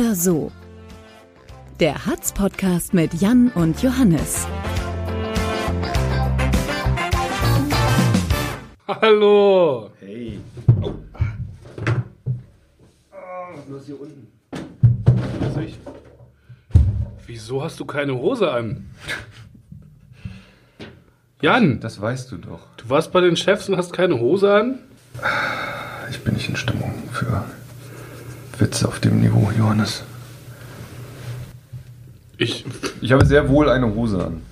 So oder so. Der Hatz-Podcast mit Jan und Johannes. Hallo! Hey. Oh. Oh, was hier unten? Ich. Wieso hast du keine Hose an? Jan, Das weißt du doch. du warst bei den Chefs und hast keine Hose an? Ich bin nicht in Stimmung für Witze auf dem Niveau, Johannes. Ich, Ich habe sehr wohl eine Hose an.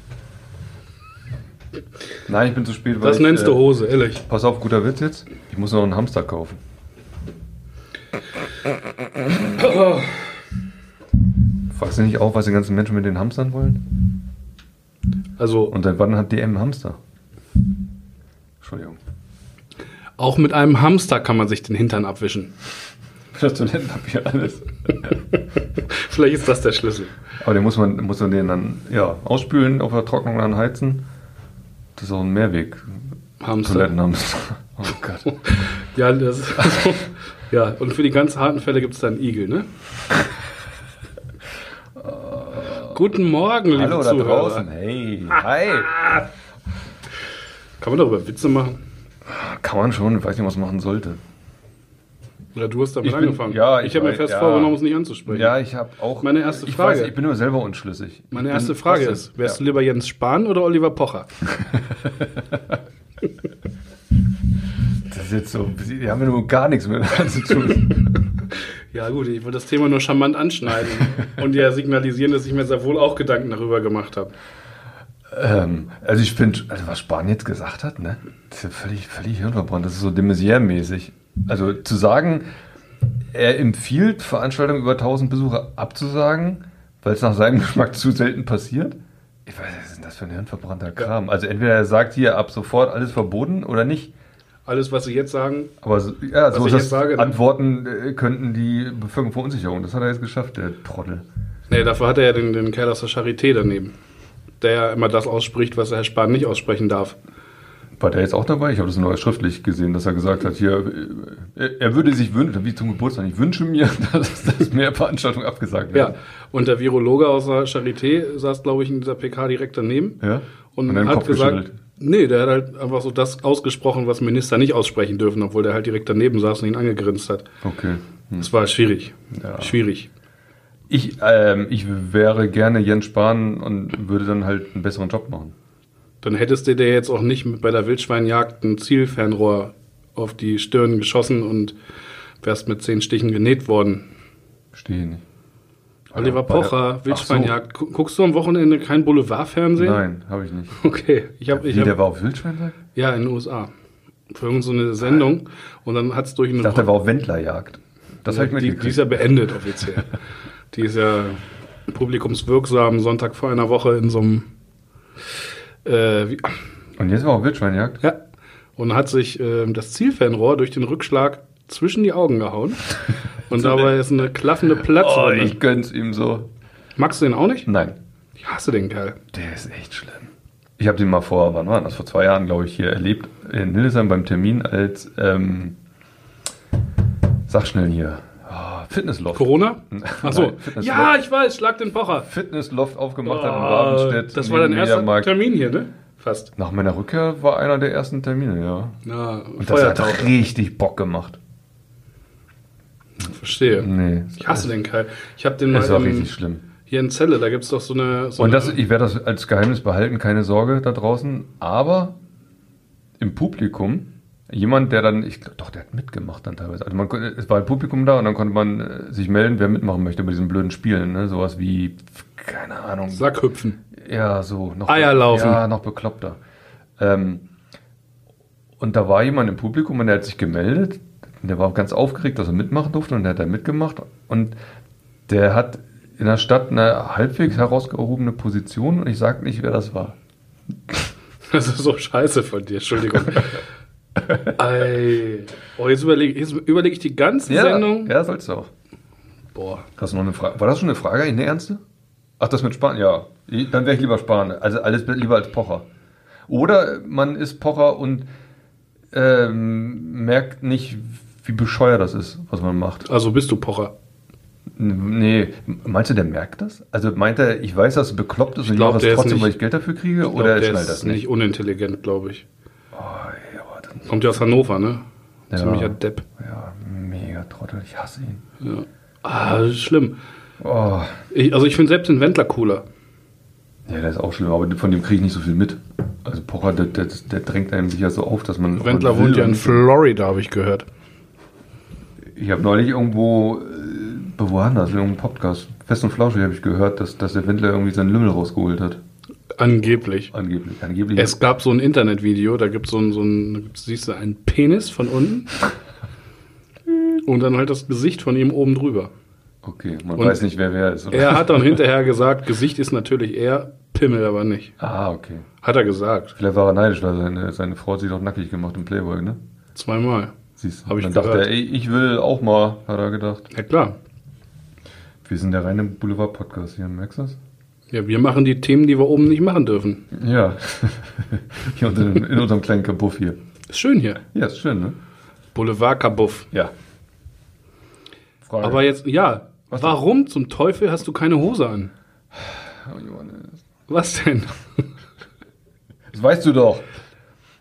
Nein, ich bin zu spät. weil das ich, nennst äh, du Hose, ehrlich. Pass auf, guter Witz jetzt. Ich muss noch einen Hamster kaufen. Fragst du nicht auch, was die ganzen Menschen mit den Hamstern wollen? Also Und seit wann hat DM Hamster? Entschuldigung. auch mit einem Hamster kann man sich den Hintern abwischen. Das Toilettenpapier alles. Vielleicht ist das der Schlüssel. Aber den muss man, muss man den dann ja, ausspülen, auf der Trocknung dann heizen. Das ist auch ein Mehrweg. Hamster. Toilettenhamster. Oh Gott. Ja, das also, ja, und für die ganz harten Fälle gibt es dann Igel, ne? Guten Morgen, liebe Hallo da Zuhörer. draußen. Hey. Hi. Kann man darüber Witze machen? Kann man schon. Ich weiß nicht, was man machen sollte. Oder du hast damit Ich bin- angefangen. ja, ich ich habe mir fest ja. vorgenommen, es nicht anzusprechen. Ja, ich habe auch. Meine erste ich Frage. Weiß, ich bin nur selber unschlüssig. Meine erste bin- Frage ist, wärst du ja. lieber Jens Spahn oder Oliver Pocher? Das ist jetzt so. Die haben ja nur gar nichts miteinander zu tun. Ja gut, ich wollte das Thema nur charmant anschneiden und ja signalisieren, dass ich mir sehr wohl auch Gedanken darüber gemacht habe. ähm, also ich finde, also was Spahn jetzt gesagt hat, ne? Das ist ja völlig, völlig hirnverbrannt. Das ist so de Maizière-mäßig. Also zu sagen, er empfiehlt, Veranstaltungen über 1000 Besucher abzusagen, weil es nach seinem Geschmack zu selten passiert. Ich weiß, was ist denn das für ein hirnverbrannter Kram? Also entweder er sagt hier ab sofort alles verboten oder nicht. Alles, was Sie jetzt sagen, Aber so, ja, so ich jetzt sage, ne? Antworten äh, könnten die Bevölkerung Verunsicherung. Das hat er jetzt geschafft, der Trottel. nee, dafür hat er ja den, den Kerl aus der Charité daneben, der ja immer das ausspricht, was der Herr Spahn nicht aussprechen darf. War der jetzt auch dabei? Ich habe das nur schriftlich gesehen, dass er gesagt hat, hier, äh, er würde sich wünschen, wie zum Geburtstag, ich wünsche mir, dass, dass mehr Veranstaltungen abgesagt Ja, werden. und der Virologe aus der Charité saß, glaube ich, in dieser PK direkt daneben. Ja? Und, Und hat Kopf gesagt, geschüttelt. nee, der hat halt einfach so das ausgesprochen, was Minister nicht aussprechen dürfen, obwohl der halt direkt daneben saß und ihn angegrinst hat. Okay. Hm. Das war schwierig. Ja. Schwierig. Ich, ähm, ich wäre gerne Jens Spahn und würde dann halt einen besseren Job machen. Dann hättest du dir jetzt auch nicht mit bei der Wildschweinjagd ein Zielfernrohr auf die Stirn geschossen und wärst mit zehn Stichen genäht worden. Verstehe nicht. Oliver der- Pocher, Wildschweinjagd. Gu- Guckst du am Wochenende kein Boulevardfernsehen? Nein, habe ich nicht. Okay, ich habe, Wie, ich der hab, war auf Wildschweinjagd? ja in den USA für irgend so eine Sendung und dann hat es durch eine Ich dachte, der war auf Wendlerjagd. Das habe ich mir die, die ist ja beendet offiziell. die ist ja publikumswirksam Sonntag vor einer Woche in so einem äh, Und jetzt war auf Wildschweinjagd? Ja. Und hat sich ähm, das Zielfernrohr durch den Rückschlag zwischen die Augen gehauen. Und dabei ist eine klaffende Oh, Platzwunde. ich gönn's ihm so. Magst du den auch nicht? Nein. Ich hasse den Kerl. Der ist echt schlimm. Ich habe den mal vor, wann war das? Vor zwei Jahren, glaube ich, hier erlebt in Hildesheim beim Termin als, ähm, sag schnell hier, oh, Fitnessloft. Corona? Achso. Nein, Fitnessloft. Ja, ich weiß, schlag den Pocher. Fitnessloft aufgemacht hat in Rabenstedt. das war dein erster Mediamarkt. Termin hier, ne? Fast. Nach meiner Rückkehr war einer der ersten Termine, ja. Ja, Und das hat Feuertaufe. richtig Bock gemacht. Verstehe. Nee. Ich hasse den Kerl. Ich habe den mal Das war richtig schlimm. hier in Celle, da gibt es doch so eine. So Und das, ich werde das als Geheimnis behalten, keine Sorge da draußen. Aber im Publikum, jemand, der dann, ich glaub, doch, der hat mitgemacht dann teilweise. Also man, es war ein Publikum da und dann konnte man äh, sich melden, wer mitmachen möchte bei diesen blöden Spielen. Ne? Sowas wie, keine Ahnung. Sackhüpfen. Ja, so. Noch Eierlaufen. Ja, noch bekloppter. Ähm, und da war jemand im Publikum und der hat sich gemeldet. Der war ganz aufgeregt, dass er mitmachen durfte und der hat da mitgemacht. Und der hat in der Stadt eine halbwegs herausgehobene Position und ich sage nicht, wer das war. Das ist so scheiße von dir, Entschuldigung. Ei. Oh, jetzt überlege überleg ich die ganze Sendung. ja, sollst du auch. Boah. Hast du noch eine Frage? War das schon eine Frage, eine ernste? Ach, das mit Spahn? Ja. Dann wäre ich lieber Spahn. Also alles lieber als Pocher. Oder man ist Pocher und ähm, merkt nicht, wie bescheuert das ist, was man macht. Also bist du Pocher. Nee, meinst du, der merkt das? Also meint er, ich weiß, dass es bekloppt ist und ich glaub, mache der das ist trotzdem, nicht- weil ich Geld dafür kriege? Ich glaub, oder er der schnallt ist das nicht? nicht unintelligent, glaube ich. Oh, ey, aber dann, Kommt ja aus Hannover, ne? Ja. Ziemlicher Depp. ja, mega Trottel, ich hasse ihn. Ja. Ah, das ist schlimm. Oh, Ich, also ich finde selbst den Wendler cooler. ja, der ist auch schlimm, aber von dem kriege ich nicht so viel mit. Also Pocher, der, der, der drängt einem sicher so auf, dass man... Wendler wohnt ja in Florida, habe ich gehört. Ich habe neulich irgendwo, äh, wo war das, in irgendeinem Podcast, Fest und Flauschig habe ich gehört, dass, dass der Wendler irgendwie seinen Lümmel rausgeholt hat. Angeblich. Angeblich. Angeblich. Es gab so ein Internetvideo, da gibt so ein, so ein, siehst du einen Penis von unten und dann halt das Gesicht von ihm oben drüber. okay, man Und weiß nicht, wer wer ist. Oder? Er hat dann hinterher gesagt, Gesicht ist natürlich er, Pimmel aber nicht. Ah, okay. Hat er gesagt. Vielleicht war er neidisch, weil seine, seine Frau hat sich doch nackig gemacht im Playboy, ne? Zweimal. Siehst du. Hab ich Dann dachte gehört. er, ey, ich will auch mal, hat er gedacht. Ja klar. Wir sind der reine Boulevard-Podcast hier, merkst du das? Ja, wir machen die Themen, die wir oben nicht machen dürfen. Ja. hier dem- in unserem kleinen Kabuff hier. Ist schön hier. Ja, ist schön, ne? Boulevard Kabuff. Ja. Frage. Aber jetzt, ja, Was denn? warum zum Teufel hast du keine Hose an? Oh, Johannes. Was denn? Das weißt du doch.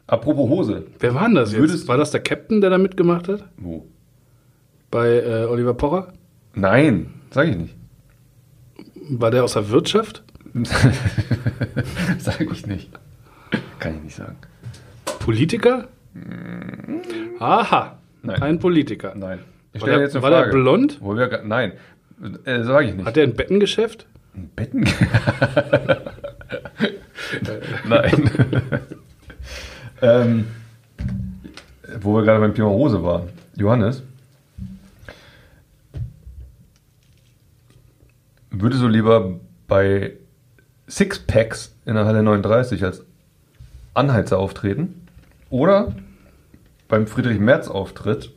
Apropos Hose. Wer war denn das jetzt? Würdest- war das der Captain, der da mitgemacht hat? Wo? Bei äh, Oliver Pocher? Nein, sag ich nicht. War der aus der Wirtschaft? sag ich nicht. Kann ich nicht sagen. Politiker? Aha, Nein. ein Politiker. Nein. Ich War stelle der- jetzt eine war der Frage. blond? Wo wir, nein, äh, sage ich nicht. Hat der ein Bettengeschäft? Ein Betten? Nein. ähm, wo wir gerade beim Thema Hose waren. Johannes, würdest du lieber bei Sixpacks in der Halle 39 als Anheizer auftreten oder beim Friedrich Merz Auftritt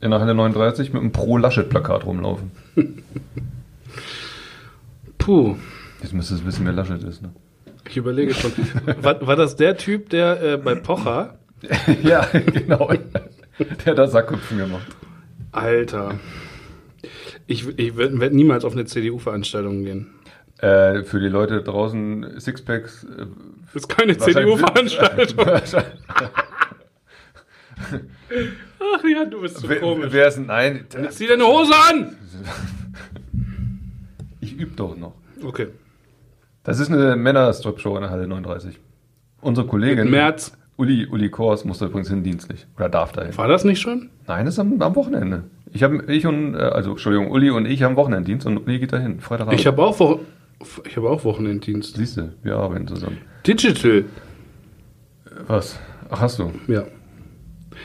in der Halle 39 mit einem Pro-Laschet-Plakat rumlaufen? Puh, Jetzt müsstest du wissen, wer Laschet ist, ne? ich überlege schon. war, war das der Typ, der äh, bei Pocher, Ja, genau. Der hat da Sackhüpfen gemacht. Alter, ich, ich werde werd niemals auf eine CDU-Veranstaltung gehen. Äh, für die Leute draußen Sixpacks. Äh, Das ist keine CDU-Veranstaltung. Ach ja, du bist so wer, komisch. wer ist denn? Nein, Zieh deine Hose an! ich übe doch noch. Okay. Das ist eine Männer-Strip-Show in der Halle 39. Unsere Kollegin, März. Uli, Uli Kors, muss da übrigens hin dienstlich. Oder darf da hin. War das nicht schon? Nein, das ist am, am Wochenende. Ich, hab, ich und, äh, also Entschuldigung, Uli und ich haben Wochenenddienst und Uli geht da hin. Freitagabend. Ich habe auch, Wo ich hab auch Wochenenddienst. Siehst du, wir arbeiten zusammen. Digital. Was? Ach, hast du. Ja.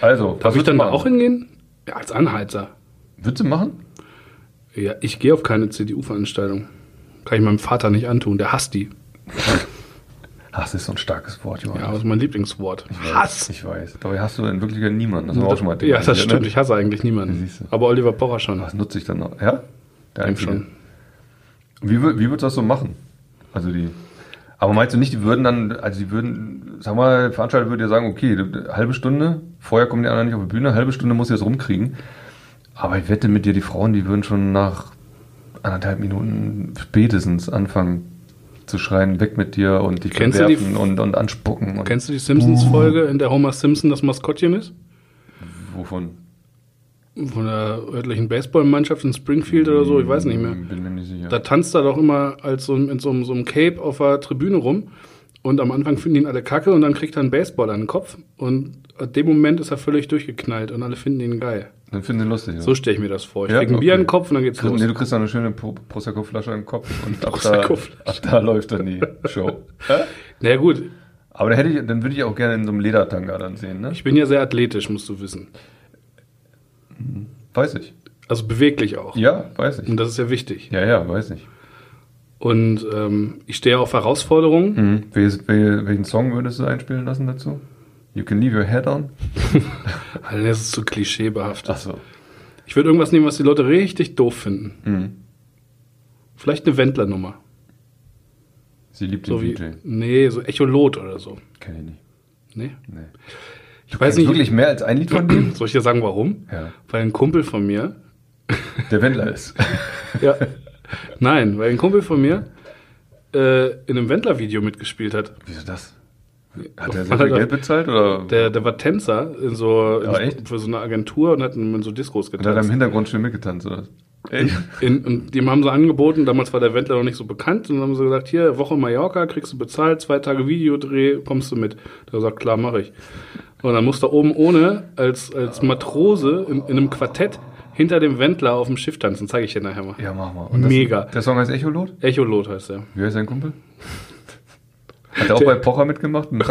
Also, Darf ich dann du da auch machen? hingehen? Ja, als Anheizer. Würdest du machen? Ja, ich gehe auf keine CDU-Veranstaltung. Kann ich meinem Vater nicht antun. Der hasst die. Hass ist so ein starkes Wort, Johannes. Ja, das ist mein Lieblingswort. Hass! Ich weiß. Dabei hast du in Wirklichkeit niemanden. Das haben wir auch schon mal Ja, das thematisiert, stimmt. Ne? Ich hasse eigentlich niemanden. Aber Oliver Pocher schon. Was nutze ich dann noch? Ja? Der Denk Einzige. schon. Wie, wie würdest du das so machen? Also die. Aber meinst du nicht, die würden dann, also die würden, sag mal, Veranstalter würde ja sagen, okay, halbe Stunde, vorher kommen die anderen nicht auf die Bühne, halbe Stunde muss ich das rumkriegen. Aber ich wette mit dir, die Frauen, die würden schon nach anderthalb Minuten spätestens anfangen zu schreien, weg mit dir und dich Kennst du die- bewerfen und, und anspucken. Und Kennst du die Simpsons-Folge, in der Homer Simpson das Maskottchen ist? wovon? Von der örtlichen Baseballmannschaft in Springfield oder so, ich weiß nicht mehr. Bin mir nicht sicher. Da tanzt er doch immer als so, in so, so einem Cape auf der Tribüne rum. Und am Anfang finden ihn alle kacke und dann kriegt er einen Baseball an den Kopf. Und in dem Moment ist er völlig durchgeknallt und alle finden ihn geil. Dann finden sie lustig. So stelle ich mir das vor. Ich Ja, krieg ein okay. Bier an den Kopf und dann geht's Kriegst- los. Nee, du kriegst dann eine schöne Pro- Prosecco-Flasche im Kopf und ab da, ab da läuft dann die Show. naja gut, Aber dann, hätte ich, dann würde ich auch gerne in so einem Ledertanga dann sehen, ne? ich bin ja sehr athletisch, musst du wissen. Weiß ich. Also beweglich auch. Ja, weiß ich. Und das ist ja wichtig. Ja, ja, weiß ich. Und ähm, ich stehe auf Herausforderungen. Mhm. Welches, welchen Song würdest du einspielen lassen dazu? You can leave your head on? Also das ist so klischeebehaftet. Achso. Ich würde irgendwas nehmen, was die Leute richtig doof finden. Mhm. Vielleicht eine Wendler-Nummer. Sie liebt den So wie, DJ. nee, so Echolot oder so. Kenn ich nicht. Nee. Nee. Ich weiß Kennst nicht, wirklich mehr als ein Lied von dem? soll ich dir sagen, warum? Ja. Weil ein Kumpel von mir der Wendler ist. Ja. Nein, weil ein Kumpel von mir äh, in einem Wendler-Video mitgespielt hat. Wieso das? Hat er sehr viel Geld bezahlt oder Der, der war Tänzer in so, Ja, in, echt? für so eine Agentur und hat in, so Discos hat er da im getanzt. Hintergrund schön mitgetanzt oder? Echt? In, und dem haben sie angeboten, damals war der Wendler noch nicht so bekannt, und dann haben sie gesagt, hier, Woche Mallorca, kriegst du bezahlt, zwei Tage Videodreh, kommst du mit. Der hat gesagt, klar, mache ich. Und dann musste er oben ohne, als, als Matrose in, in einem Quartett, hinter dem Wendler auf dem Schiff tanzen. Zeige ich dir nachher mal. Ja, mach mal. Und das- Mega. Der Song heißt Echolot? Echolot heißt er. Wie heißt sein Kumpel? Hat er auch Der- bei Pocher mitgemacht? Mit?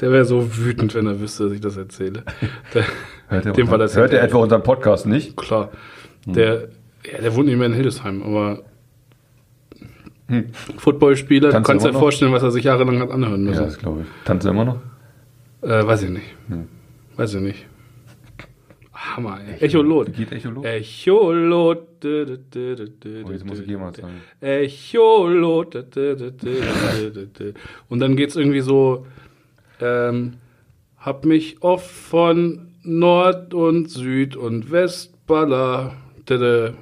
Der wäre so wütend, wenn er wüsste, dass ich das erzähle. Der, Hört er, unser, das hört er ja- etwa unseren Podcast nicht? Klar. Der, ja, der wohnt nicht mehr in Hildesheim, aber Footballspieler, du Tanzt er kannst dir vorstellen, was er sich jahrelang hat anhören Ja, müssen. das glaube ich. Tanzt er immer noch? Äh, weiß ich nicht. Weiß ich nicht. Hammer, ey. Echolot. Geht Echolot? Echolot. dü- dü- dü- dü- dü- Oh, jetzt muss ich jemand sagen. Echolot. dü- dü- dü- dü- dü- dü. Und dann geht's irgendwie so, ähm, hab mich oft von Nord und Süd und Westballer.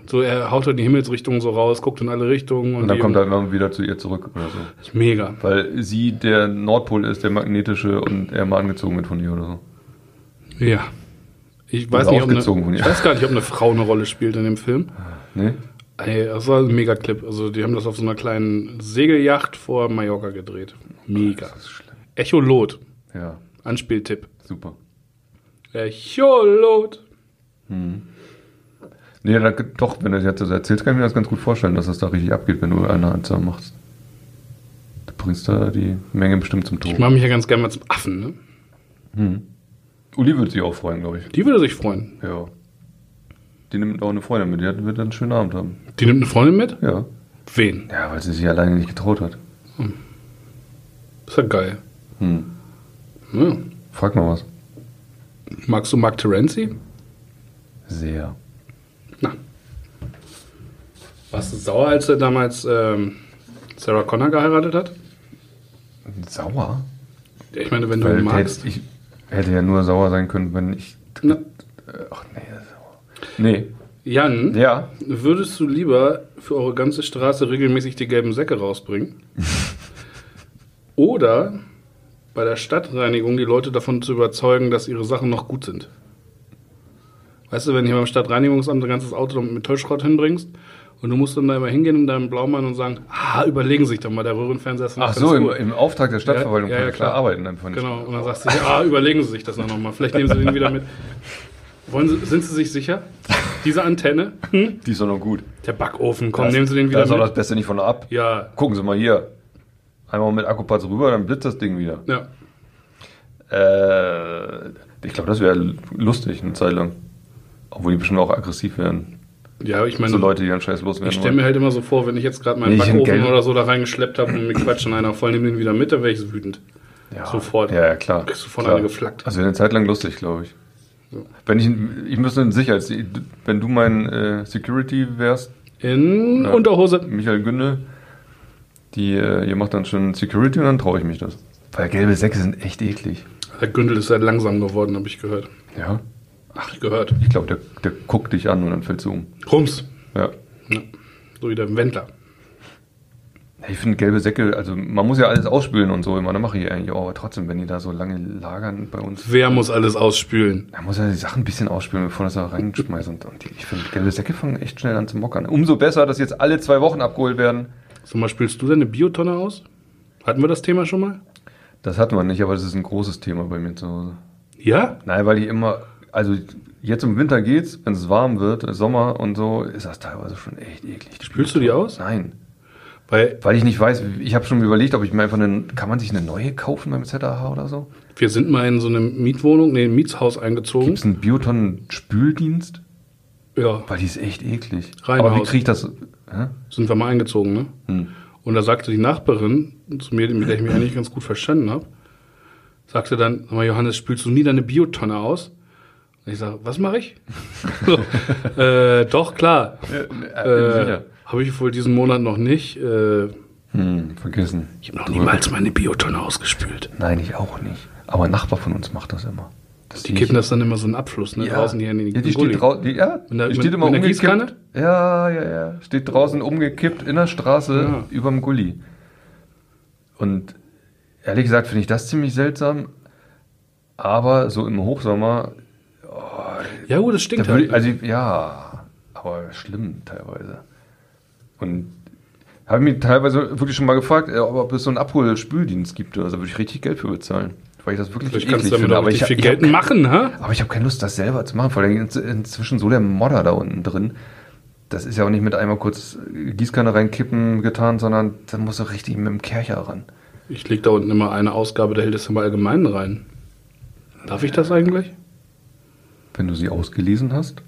So, er haut in die Himmelsrichtung so raus, guckt in alle Richtungen. Und, Und dann kommt er immer wieder zu ihr zurück oder so. Das ist mega. Weil sie der Nordpol ist, der magnetische und er mal angezogen wird von ihr oder so. Ja. Ich weiß, nicht, ob eine, ich weiß gar nicht, ob eine Frau eine Rolle spielt in dem Film. Nee? Ey, das war ein Mega-Clip. Also, die haben das auf so einer kleinen Segelyacht vor Mallorca gedreht. Mega. Schlimm. Echolot. Ja, Anspieltipp. super. Echolot. Nee, da, doch, wenn du das jetzt so erzählst, kann ich mir das ganz gut vorstellen, dass das da richtig abgeht, wenn du eine Anzahl machst. Du bringst da die Menge bestimmt zum Ich Ton. mache mich ja ganz gerne mal zum Affen, ne? Uli würde sich auch freuen, glaube ich. Die würde sich freuen. Ja. Die nimmt auch eine Freundin mit, die hat- wird dann einen schönen Abend haben. Die nimmt eine Freundin mit? Ja. Wen? Ja, weil sie sich alleine nicht getraut hat. Ist ja geil. Hm. Ja. Frag mal was. Magst du Mark Terenzi? Sehr. Na. Warst du sauer, als er damals ähm, Sarah Connor geheiratet hat? Sauer? Ich meine, wenn du Weil ihn magst. hätte, ich hätte ja nur sauer sein können, wenn ich. Na, Äh, Ach nee, sauer. Nee. Jan, Ja. würdest du lieber für eure ganze Straße regelmäßig die gelben Säcke rausbringen? Oder bei der Stadtreinigung die Leute davon zu überzeugen, dass ihre Sachen noch gut sind? Weißt du, wenn hier beim Stadtreinigungsamt ein ganzes Auto mit Müllschrott hinbringst und du musst dann da immer hingehen in deinem Blaumann und sagen, ah, überlegen Sie sich doch mal, der Röhrenfernseher ist noch Ach so, im, gut. im Auftrag der Stadtverwaltung Ja, ja, kann ja, ich da klar. arbeiten. Einfach nicht. Genau, und dann sagst du, ah, überlegen Sie sich das noch mal. Vielleicht nehmen Sie den wieder mit. Wollen Sie, sind Sie sich sicher? Diese Antenne? Hm? Die ist doch noch gut. Der Backofen, komm, Das- nehmen Sie den Da wieder ist auch das mit. Beste nicht von ab. Ja, Gucken Sie mal hier. Einmal mit Akkupatz rüber, dann blitzt das Ding wieder. ja. Äh, ich glaube, das wäre lustig eine Zeit lang. Obwohl die bestimmt auch aggressiv werden. Ja, ich meine, So Leute, die dann scheiß loswerden ich stelle mir halt immer so vor, wenn ich jetzt gerade meinen Nee, Backofen oder so da reingeschleppt habe und mir quatscht schon einer voll, nimm den wieder mit, dann wäre ich so wütend. ja, sofort. Ja, ja, klar. Kriegst du von einer geflackt. Also wäre eine Zeit lang lustig, glaube ich. Wenn ich, ich müsste in Sicherheit, wenn du mein äh, Security wärst, In Ja. Unterhose. Michael Günde, die, äh, ihr macht dann schon Security und dann traue ich mich das. Weil gelbe Säcke sind echt eklig. Der Gündel ist sehr langsam geworden, habe ich gehört. Ja. Ach, ich gehört. Ich glaube, der, der guckt dich an und dann fällt du um. Rums. Ja. Ja. So wie der Wendler. Ich finde gelbe Säcke, also man muss ja alles ausspülen und so immer, das mache ich eigentlich auch, aber trotzdem, wenn die da so lange lagern bei uns, Wer muss alles ausspülen? da muss ja die Sachen ein bisschen ausspülen, bevor das da reinschmeißt. Und, und die, ich finde, gelbe Säcke fangen echt schnell an zu mockern. Umso besser, dass jetzt alle zwei Wochen abgeholt werden. Sag mal, spülst du deine Biotonne aus? Hatten wir das Thema schon mal? Das hat man nicht, aber das ist ein großes Thema bei mir zu Hause. Ja? Nein, weil ich immer, also jetzt im Winter geht's, wenn es warm wird, Sommer und so, ist das teilweise schon echt eklig. Spülst du die aus? Nein. Weil Weil ich nicht weiß, ich habe schon überlegt, ob ich mir einfach eine, kann man sich eine neue kaufen beim ZAH oder so? wir sind mal in so eine Mietwohnung, nee, ein Mietshaus eingezogen. Gibt es einen Biotonnen-Spüldienst? Ja, Weil die ist echt eklig. Reihenhaus. Aber wie kriege ich das? Hä? sind wir mal eingezogen, ne? Hm. Und da sagte die Nachbarin zu mir, mit der ich mich eigentlich ganz gut verstanden habe, sagte dann, sag mal, Johannes, spülst du nie deine Biotonne aus? Und ich sage, was mache ich? so, äh, doch, klar. Äh, habe ich wohl diesen Monat noch nicht. Äh, Hm, vergessen. ich habe noch niemals meine Biotonne ausgespült. Nein, ich auch nicht. Aber ein Nachbar von uns macht das immer. dass Die kippen das dann immer so einen Abfluss, ne? ja. Draußen hier in den ja, die Gully. steht draußen, die, ja, die mit- steht immer umgekippt. Ja, ja, ja. Steht draußen umgekippt in der Straße Ja. überm Gully. Und ehrlich gesagt finde ich das ziemlich seltsam. Aber so im Hochsommer, Ja, gut, das stinkt da halt. würde, also ja, aber schlimm teilweise. Und habe mich teilweise wirklich schon mal gefragt, äh, ob es so einen Abholspüldienst gibt oder so, würde ich richtig Geld für bezahlen. Weil ich das wirklich Vielleicht eklig finde. richtig ich, viel ich Geld hab- machen, ha? aber ich habe keine Lust, das selber zu machen. Vor allem in- inzwischen so der Modder da unten drin. Das ist ja auch nicht mit einmal kurz Gießkanne reinkippen getan, sondern da muss auch richtig mit dem Kercher ran. Ich leg da unten immer eine Ausgabe der Hildesheim Allgemeinen rein. Darf ich das eigentlich? Wenn du sie ausgelesen hast.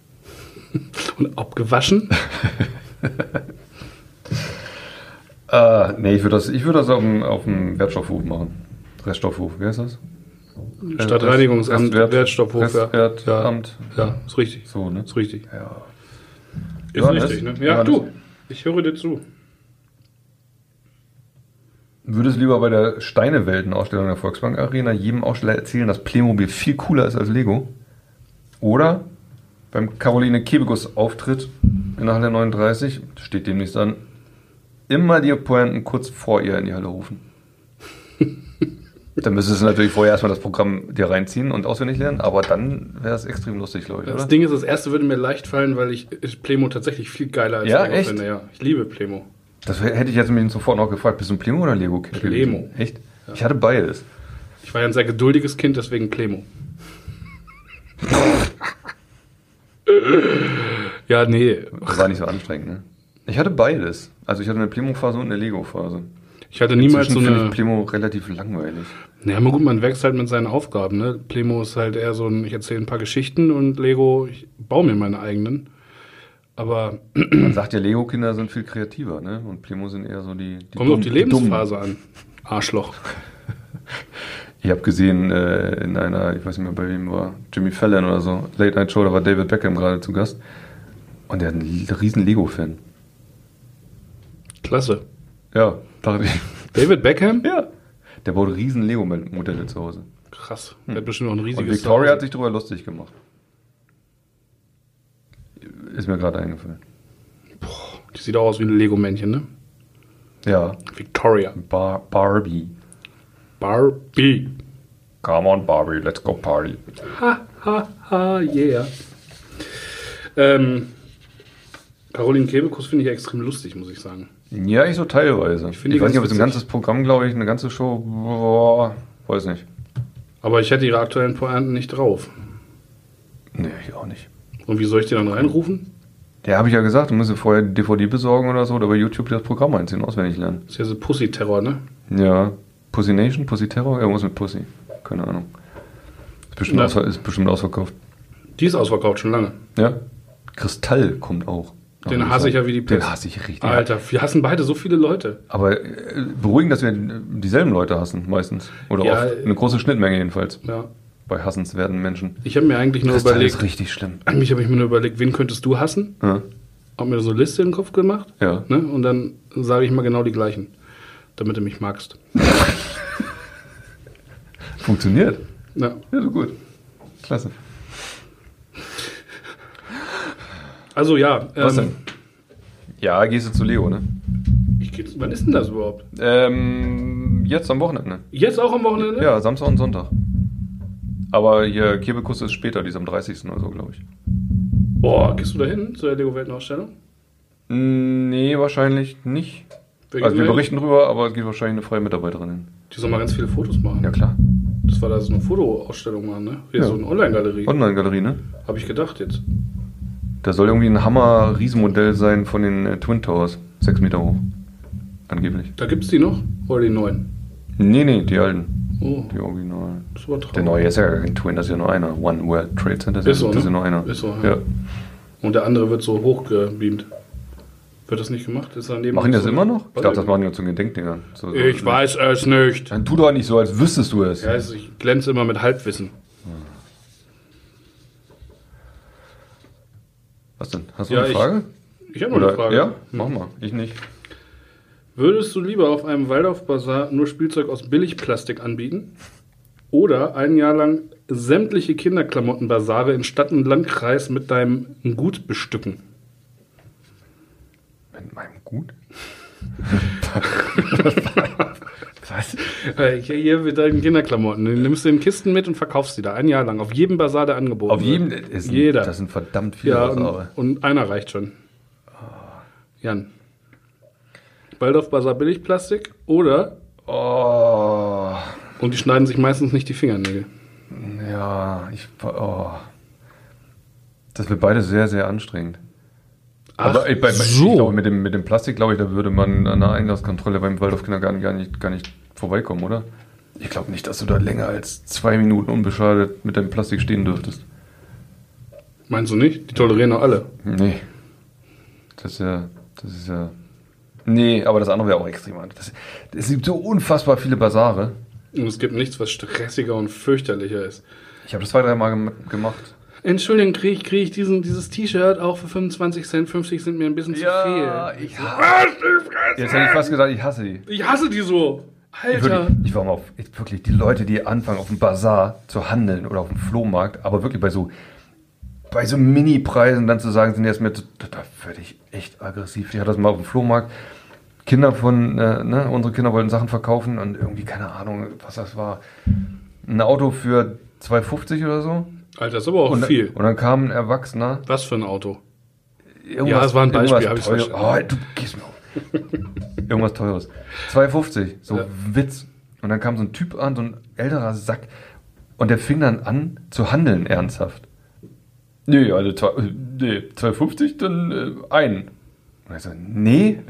Und abgewaschen? Äh, nee, ich würde das, ich würd das auf dem, auf dem Wertstoffhof machen. Reststoffhof, wie heißt das? Stadtreinigungsamt, Restwert- Wertstoffhof. ja. Restwertamt. Ja, ist richtig. So, ne? Ist richtig. Ja. Ist Ja, richtig, ne? Ja, ja, du. Ich höre dir zu. Würdest lieber bei der Steinewelten-Ausstellung der Volksbank Arena jedem Aussteller erzählen, dass Playmobil viel cooler ist als Lego? Oder beim Caroline Kebekus Auftritt in der Halle 39, steht demnächst an, immer die Pointen kurz vor ihr in die Halle rufen. dann müsstest du natürlich vorher erstmal das Programm dir reinziehen und auswendig lernen, aber dann wäre es extrem lustig, glaube ich, Das oder? Ding ist, das erste würde mir leicht fallen, weil ich ich Playmo tatsächlich viel geiler als Ja, Lego echt? finde. Ja, ich liebe Playmo. Das hätte ich jetzt mich sofort noch gefragt, bist du ein Playmo oder Lego-Kind? Playmo. gewesen? Echt? Ich hatte beides. Ich war ja ein sehr geduldiges Kind, deswegen Playmo. ja, nee. Das war nicht so anstrengend, ne? Ich hatte beides. Also ich hatte eine Playmo-Phase und eine Lego-Phase. Ich hatte niemals so Inzwischen finde eine. ich Playmo relativ langweilig. Naja, aber gut, man wächst halt mit seinen Aufgaben. Ne? Playmo ist halt eher so ein, ich erzähle ein paar Geschichten und Lego, ich baue mir meine eigenen. Aber Man sagt ja, Lego-Kinder sind viel kreativer, ne? Und Playmo sind eher so die. die kommt auf die Lebensphase an. Arschloch. Ich habe gesehen, äh, in einer, ich weiß nicht mehr bei wem war, Jimmy Fallon oder so, Late Night Show, da war David Beckham gerade zu Gast. Und der hat einen riesen Lego-Fan. Klasse. Ja, dachte ich. David Beckham? Ja. Der baut riesen Lego-Modelle zu Hause. Krass. Der hat bestimmt noch ein Und riesiges Victoria Zuhause. hat sich darüber lustig gemacht. Ist mir gerade eingefallen. Die sieht auch aus wie ein Lego-Männchen, ne? Ja. Victoria. Bar Barbie. Barbie. Come on, Barbie, let's go party. Ha, ha, ha, yeah. Ähm, Caroline Kebekus finde ich extrem lustig, muss ich sagen. Ja, ich so teilweise. Ich, die weiß nicht, ob es ein ganzes Programm, glaube ich, eine ganze Show, boah, weiß nicht. Aber ich hätte ihre aktuellen Pointen nicht drauf. Nee, ich auch nicht. Und wie soll ich die dann reinrufen? Ja, habe ich ja gesagt, du musst dir vorher DVD besorgen oder so oder bei YouTube das Programm einziehen, auswendig lernen. Das ist ja so Pussy-Terror, ne? Ja, Pussy Nation, Pussy Terror, irgendwas mit Pussy. Keine Ahnung. Ist bestimmt, Ja. ist bestimmt ausverkauft. Die ist ausverkauft schon lange. Ja. Kristall kommt auch. Den hasse ich ja wie die Den Pest. hasse ich richtig. Alter, wir hassen beide so viele Leute. Aber äh, beruhigend, dass wir dieselben Leute hassen, meistens. Oder Ja, oft. Eine große Schnittmenge jedenfalls. Ja. Bei hassenswerten Menschen. Ich habe mir eigentlich nur Kristall überlegt, ist richtig schlimm. eigentlich habe ich mir nur überlegt, wen könntest du hassen? Ja. Hab mir so eine Liste in den Kopf gemacht. Ja. Ne? Und dann sage ich mal genau die gleichen, damit du mich magst. Funktioniert. Ja. Ja, so gut. Klasse. Also ja, Was ähm, denn? Ja, gehst du zu Leo, ne? ich geh, wann ist denn das überhaupt? Ähm, jetzt am Wochenende. Jetzt auch am Wochenende? Ja, Samstag und Sonntag. Aber hier Kebekus ist später, die ist am 30. oder so, glaube ich. Boah, gehst du da hin zu der Lego-Weltenausstellung? Nee, wahrscheinlich nicht. Also wir berichten drüber, aber es geht wahrscheinlich eine freie Mitarbeiterin hin. Die soll mal ganz viele Fotos machen. Ja, klar. Das war da so eine Fotoausstellung machen, ne? Hier Ja. so eine Online-Galerie. Online-Galerie, ne? Habe ich gedacht jetzt. Da soll irgendwie ein Hammer-Riesenmodell sein von den äh, Twin Towers. Sechs Meter hoch. Angeblich. Da gibt's die noch? Oder die neuen? Nee, nee, die alten. Oh, Die Originalen. das war traurig. Der neue ist ja kein Twin, das ist ja nur einer. One World Trade Center, das Ist so, das ist ja ne? nur einer. Ist so, ja. ja. Und der andere wird so hochgebeamt. Wird das nicht gemacht? Ist daneben Machen die das so immer noch? Ich dachte, das machen die zum Gedenkdingern. So, so. Ich weiß es nicht. Dann tu doch nicht so, als wüsstest du es. Ja, also ich glänze immer mit Halbwissen. Was denn? Hast du Ja, eine ich- Frage? Ich habe noch eine Frage. Ja? Mach mal. Ich nicht. Würdest du lieber auf einem Waldorf-Bazar nur Spielzeug aus Billigplastik anbieten? Oder ein Jahr lang sämtliche Kinderklamottenbasare in Stadt und Landkreis mit deinem Gut bestücken. Mit meinem Gut? Was? Äh, Hier, mit deinen Kinderklamotten. Du nimmst du in Kisten mit und verkaufst sie da ein Jahr lang. Auf jedem Basar, der angeboten Auf jedem, ist Jeder. das sind verdammt viele Ja, und, und einer reicht schon. Jan. Waldorf Basar Billigplastik oder, Oh, und die schneiden sich meistens nicht die Fingernägel. ja, ich, oh. Das wird beide sehr, sehr anstrengend. Ach, Aber ich, bei, so. ich glaube, mit dem, mit dem Plastik, glaube ich, da würde man an der Einlasskontrolle beim Waldorfkindergarten gar nicht, gar nicht vorbeikommen, oder? Ich glaube nicht, dass du da länger als zwei Minuten unbeschadet mit deinem Plastik stehen dürftest. Meinst du nicht? Die tolerieren doch alle. Nee. Das ist ja, das ist ja. Nee, aber das andere wäre auch extrem. Das, es gibt so unfassbar viele Basare. Und es gibt nichts, was stressiger und fürchterlicher ist. Ich habe das zwei, drei Mal gem gemacht. Entschuldigung, kriege ich, krieg ich diesen, dieses T-Shirt auch für 25 Cent? 50 sind mir ein bisschen zu viel. ich Was, die Fresse! Jetzt hätte ich fast gesagt, ich hasse die. Ich hasse die so. Ich, Alter. wirklich, ich war mal auf, ich, wirklich, die Leute, die anfangen auf dem Bazar zu handeln oder auf dem Flohmarkt, aber wirklich bei so, bei so Mini-Preisen dann zu sagen, sind jetzt mir, da, da werde ich echt aggressiv. Ich hatte das mal auf dem Flohmarkt. Kinder von, äh, ne, unsere Kinder wollten Sachen verkaufen und irgendwie, keine Ahnung, was das war. Ein Auto für 2,50 oder so. Alter, das ist aber auch Und, viel. und dann kam ein Erwachsener. Was für ein Auto? Irgendwas, Ja, das war ein Beispiel, irgendwas hab ich's teures. Oh, du gehst mir auf. Irgendwas teures. 2,50, so Ja. Witz. Und dann kam so ein Typ an, so ein älterer Sack. Und der fing dann an zu handeln, ernsthaft. Nee, also nee, 2,50, dann äh, ein. Und er so, nee,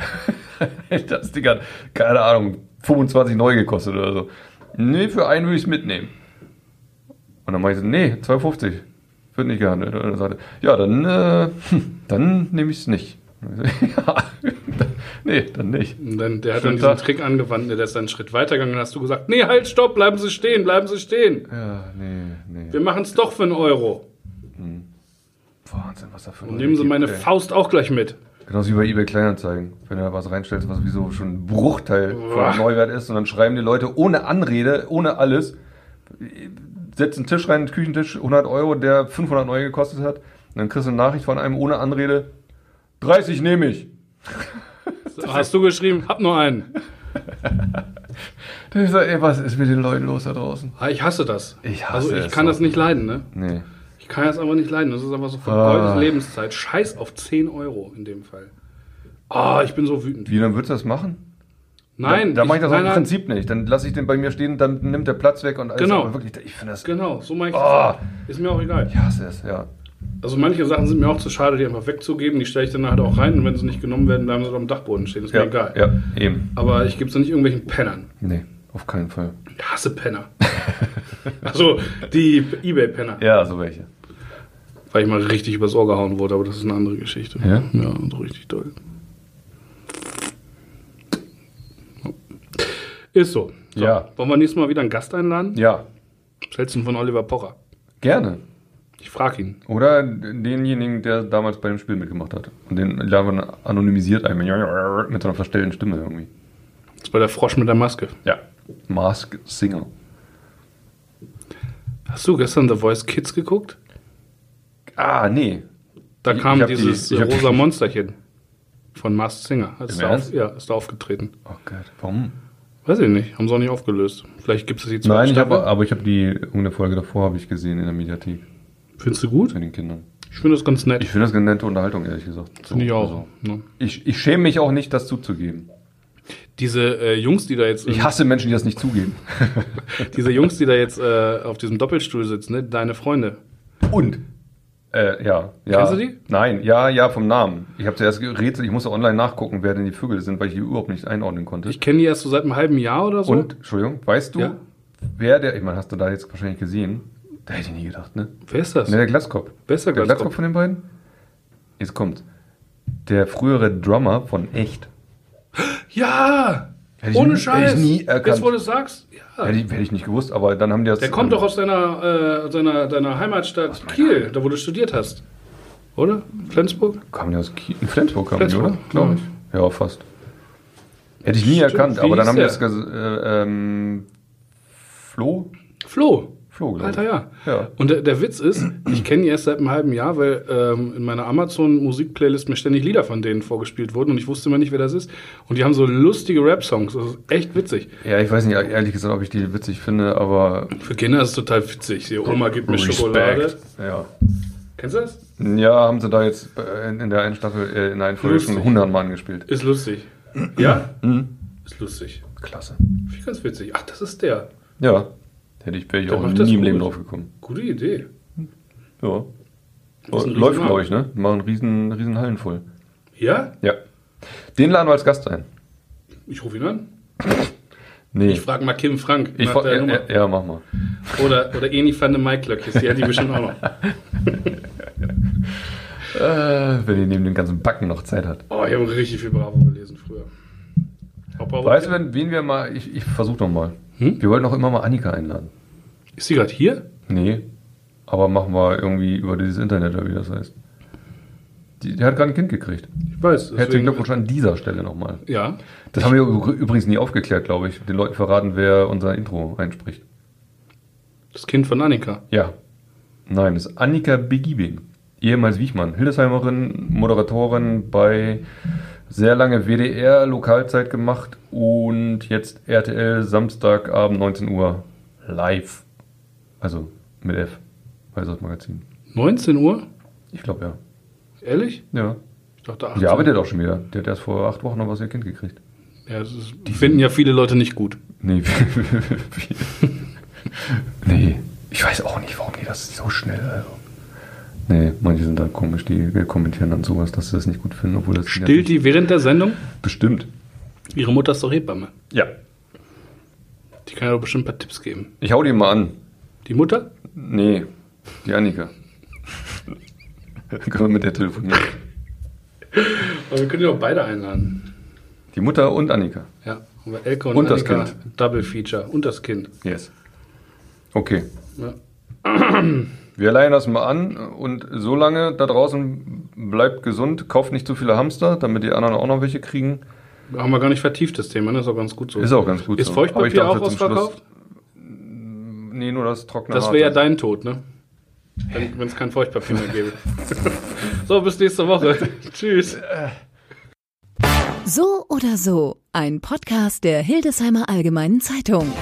das Ding hat, keine Ahnung, 25 neu gekostet oder so. Nee, für einen würde ich es mitnehmen. Und dann meinte ich nee, 2,50. Wird nicht gehandelt. Und er sagte, ja, dann, äh, hm, dann nehme ich es nicht. Ja, nee, dann nicht. Und dann, der hat Schönen dann diesen Tag. Trick angewandt, der ist einen Schritt weitergegangen und hast du gesagt, nee, halt, stopp, bleiben Sie stehen, bleiben Sie stehen. Ja, nee, nee. Wir machen es doch für einen Euro. Wahnsinn, was da für Und nehmen Sie meine ey. Faust auch gleich mit. Genauso wie bei eBay Kleinanzeigen. Wenn du da was reinstellst, was sowieso schon ein Bruchteil Uah. von Neuwert ist und dann schreiben die Leute ohne Anrede, ohne alles, setzen einen Tisch rein, einen Küchentisch, 100 Euro, der 500 neu gekostet hat. Und dann kriegst du eine Nachricht von einem ohne Anrede, 30 nehme ich. Hast du geschrieben, hab nur einen. Ich sag, ey, was ist mit den Leuten los da draußen? Ah, Ich hasse das. Ich hasse Also ich es kann so. das nicht leiden, ne? Nee. Ich kann das aber nicht leiden. Das ist einfach so Ah. vergeudetes Lebenszeit. Scheiß auf 10 Euro in dem Fall. Ah, ich bin so wütend. Wie, dann würdest du das machen? Nein, Da, da mache ich das auch im nein. Prinzip nicht. Dann lasse ich den bei mir stehen, dann nimmt der Platz weg und alles. Genau. Aber wirklich, ich finde das. Genau, so mache ich Ah. das. Ist mir auch egal. Ich hasse es, ja. Also manche Sachen sind mir auch zu schade, die einfach wegzugeben. Die stelle ich dann halt auch rein und wenn sie nicht genommen werden, bleiben sie auf dem Dachboden stehen. Ist mir Ja, egal. ja, eben. Aber ich gebe es nicht irgendwelchen Pennern. Nee, auf keinen Fall. Ich hasse Penner. also die Ebay-Penner. Ja, so welche. Weil ich mal richtig übers Ohr gehauen wurde, aber das ist eine andere Geschichte. Ja? Ja, so richtig doll. Ist so. so. Ja. Wollen wir nächstes Mal wieder einen Gast einladen? Ja, denn von Oliver Pocher? gerne. Ich frage ihn. Oder denjenigen, der damals bei dem Spiel mitgemacht hat. Und den laden wir anonymisiert ein. Mit so einer verstellten Stimme irgendwie. Das war der Frosch mit der Maske. Ja. Mask Singer. Hast du gestern The Voice Kids geguckt? Ah, nee. Da Ich- kam ich dieses die- äh, hab- rosa Monsterchen von Masked Singer. Ist da auf, ja, ist da aufgetreten. Oh Gott, warum? Weiß ich nicht. Haben sie auch nicht aufgelöst. Vielleicht gibt es die zweite Nein, ich habe, aber ich habe die irgendeine Folge davor habe ich gesehen in der Mediathek Findest du gut? mit den Kindern. Ich finde das ganz nett. Ich finde das eine nette Unterhaltung, ehrlich gesagt. So, Finde ich auch. also, Ne? ich, ich schäme mich auch nicht, das zuzugeben. Diese äh, Jungs, die da jetzt, Ich hasse Menschen, die das nicht zugeben. diese Jungs, die da jetzt äh, auf diesem Doppelstuhl sitzen, ne? deine Freunde. Und? Äh, ja, ja. Kennst du die? Nein, ja, ja, vom Namen. Ich habe zuerst gerätselt, ich musste online nachgucken, wer denn die Vögel sind, weil ich die überhaupt nicht einordnen konnte. Ich kenne die erst so seit einem halben Jahr oder so. Und, Entschuldigung, weißt du, Ja. wer der, ich meine, hast du da jetzt wahrscheinlich gesehen? Da hätte ich nie gedacht, ne? Wer ist das? Ne, der Glatzkopf. Wer ist der Der Glatzkopf? Glatzkopf von den beiden? Jetzt kommt's. Der frühere Drummer von Echt. Ja! Hätte ich Ohne nie- Scheiß! hätte ich nie erkannt. Jetzt, wo du es sagst, ja. Hätte ich, hätte ich nicht gewusst, aber dann haben die das. Der kommt doch aus deiner, äh, deiner, deiner Heimatstadt Kiel, da wo du studiert hast. Oder? Flensburg? Kamen die aus Kiel? In Flensburg die, Flensburg, oder? glaub ich. Ja, fast. Hätte ich nie Stimmt, erkannt, aber dann haben die der? das. Äh, ähm, Flo? Flo. Flo, glaub Alter, ja. Ja. Und der, der Witz ist, ich kenne die erst seit einem halben Jahr, weil ähm, in meiner Amazon-Musik-Playlist mir ständig Lieder von denen vorgespielt wurden und ich wusste immer nicht, wer das ist. Und die haben so lustige Rap-Songs. Das ist echt witzig. Ja, ich weiß nicht, ehrlich gesagt, ob ich die witzig finde, aber. Für Kinder ist es total witzig. Die Oma gibt mir Schokolade. Ja. Kennst du das? Ja, haben sie da jetzt in der einen Staffel, äh, in der einen Folge schon Lustig. 100 Mann gespielt. Ist lustig. Ja? Mhm. Ist lustig. Klasse. Finde ich ganz witzig. Ach, das ist der. Ja. Hätte ich, wäre ich auch nie im. Leben drauf gekommen. Gute Idee. Ja. Läuft, glaube ich, ne? Die Machen riesen, riesen Hallen voll. Ja? Ja. Den laden wir als Gast ein. Ich rufe ihn an. Nee. Ich frage mal Kim Frank Ich nach fra- der ja, ja, ja, mach mal. Oder, oder Eni van de Maiklöckis, die hat die bestimmt auch noch. Äh, wenn ihr neben dem ganzen Backen noch Zeit hat. Oh, ich habe richtig viel Bravo gelesen früher. Weißt du, wen, wir mal, ich, ich versuche noch mal. Hm? Wir wollten auch immer mal Annika einladen. Ist sie gerade hier? Nee. Aber machen wir irgendwie über dieses Internet oder wie das heißt. Die, die hat gerade ein Kind gekriegt. Ich weiß. Herzlichen Glückwunsch an dieser Stelle nochmal. Ja. Das haben wir übr- übrigens nie aufgeklärt, glaube ich. Den Leuten verraten, wer unser Intro einspricht. Das Kind von Annika. Ja. Nein, das ist Annika Begibing. Ehemals Wichmann. Hildesheimerin, Moderatorin bei sehr lange WDR Lokalzeit gemacht und jetzt RTL Samstagabend 19 Uhr live. Also mit F. Bei das Magazin. 19 Uhr? Ich glaube ja. Ehrlich? Ja. Ich dachte 18. Die arbeitet auch schon wieder. Die hat erst vor acht Wochen noch was ihr Kind gekriegt. Ja, das ist, die finden ja viele Leute nicht gut. Nee. nee. Ich weiß auch nicht, warum die das so schnell. Also. Nee, manche sind da komisch, die kommentieren dann sowas, dass sie das nicht gut finden, obwohl das Stillt die während der Sendung? Bestimmt. Ihre Mutter ist doch Hebamme. Ja. Die kann ja doch bestimmt ein paar Tipps geben. Ich hau die mal an. Die Mutter? Nee, die Annika. Können wir mit der telefonieren. Aber wir können ja auch beide einladen. Die Mutter und Annika. Ja. Und Elke und, Und das Annika Kind. Double Feature. Und das Kind. Yes. Okay. Ja. Wir leihen das mal an und so lange da draußen bleibt gesund, kauft nicht zu viele Hamster, damit die anderen auch noch welche kriegen. Haben wir gar nicht vertieft, das Thema. Ne? Ist auch ganz gut so. Ist auch ganz gut Ist so. Feuchtpapier Aber ich dachte auch ausverkauft? Nee, nur das trockene Das wäre ja dein Tod, ne? Wenn es kein Feuchtpapier mehr gäbe. so, bis nächste Woche. Tschüss. So oder so, ein Podcast der Hildesheimer Allgemeinen Zeitung.